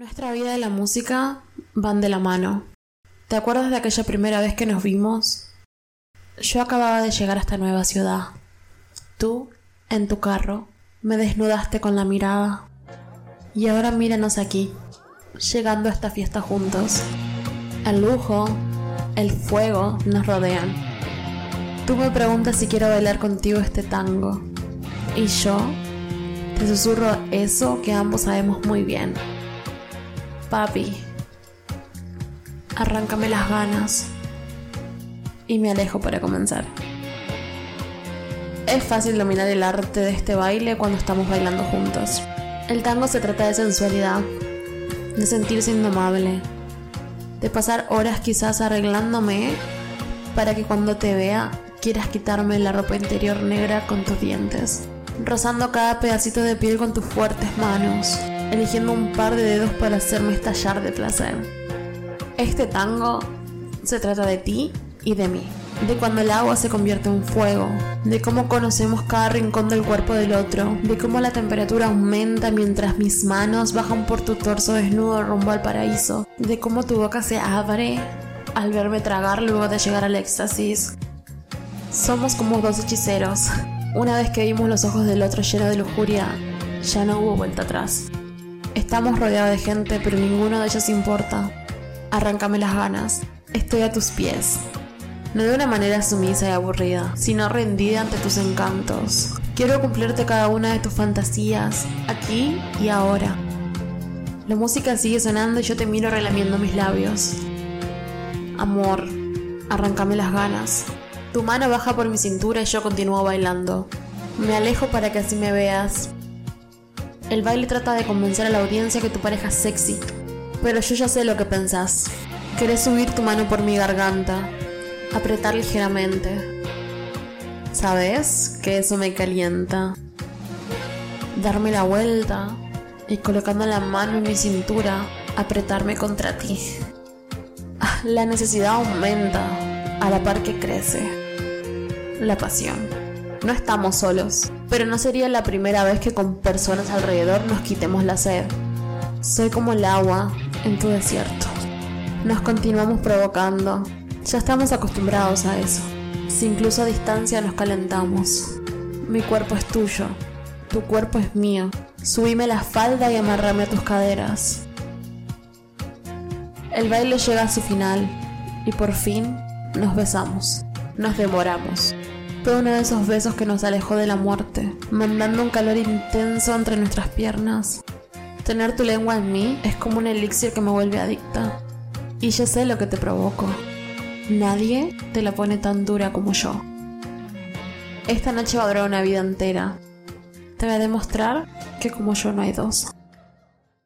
Nuestra vida y la música van de la mano. ¿Te acuerdas de aquella primera vez que nos vimos? Yo acababa de llegar a esta nueva ciudad. Tú, en tu carro, me desnudaste con la mirada. Y ahora míranos aquí, llegando a esta fiesta juntos. El lujo, el fuego nos rodean. Tú me preguntas si quiero bailar contigo este tango. Y yo te susurro eso que ambos sabemos muy bien Papi, arráncame las ganas. Y me alejo para comenzar. Es fácil dominar el arte de este baile cuando estamos bailando juntos. El tango se trata de sensualidad, de sentirse indomable, de pasar horas quizás arreglándome para que cuando te vea quieras quitarme la ropa interior negra con tus dientes, rozando cada pedacito de piel con tus fuertes manos, eligiendo un par de dedos para hacerme estallar de placer. Este tango se trata de ti y de mí, de cuando el agua se convierte en fuego, de cómo conocemos cada rincón del cuerpo del otro, de cómo la temperatura aumenta mientras mis manos bajan por tu torso desnudo rumbo al paraíso, de cómo tu boca se abre al verme tragar luego de llegar al éxtasis. Somos como dos hechiceros. Una vez que vimos los ojos del otro lleno de lujuria, ya no hubo vuelta atrás. Estamos rodeados de gente, pero ninguno de ellos importa. Arráncame las ganas. Estoy a tus pies. No de una manera sumisa y aburrida, sino rendida ante tus encantos. Quiero cumplirte cada una de tus fantasías, aquí y ahora. La música sigue sonando y yo te miro relamiendo mis labios. Amor, arráncame las ganas. Tu mano baja por mi cintura y yo continúo bailando. Me alejo para que así me veas, el baile trata de convencer a la audiencia que tu pareja es sexy, pero yo ya sé lo que pensás. Querés subir tu mano por mi garganta, apretar ligeramente. ¿Sabes que eso me calienta? Darme la vuelta y colocando la mano en mi cintura, apretarme contra ti. Ah, la necesidad aumenta a la par que crece. La pasión. No estamos solos pero no sería la primera vez que con personas alrededor nos quitemos la sed. Soy como el agua en tu desierto. Nos continuamos provocando. Ya estamos acostumbrados a eso. Si incluso a distancia nos calentamos. Mi cuerpo es tuyo. Tu cuerpo es mío. Subime la falda y amarrame a tus caderas. El baile llega a su final y por fin nos besamos. Nos demoramos. Fue uno de esos besos que nos alejó de la muerte, mandando un calor intenso entre nuestras piernas. Tener tu lengua en mí es como un elixir que me vuelve adicta. Y yo sé lo que te provoco. Nadie te la pone tan dura como yo. Esta noche va a durar una vida entera. Te voy a demostrar que como yo no hay dos.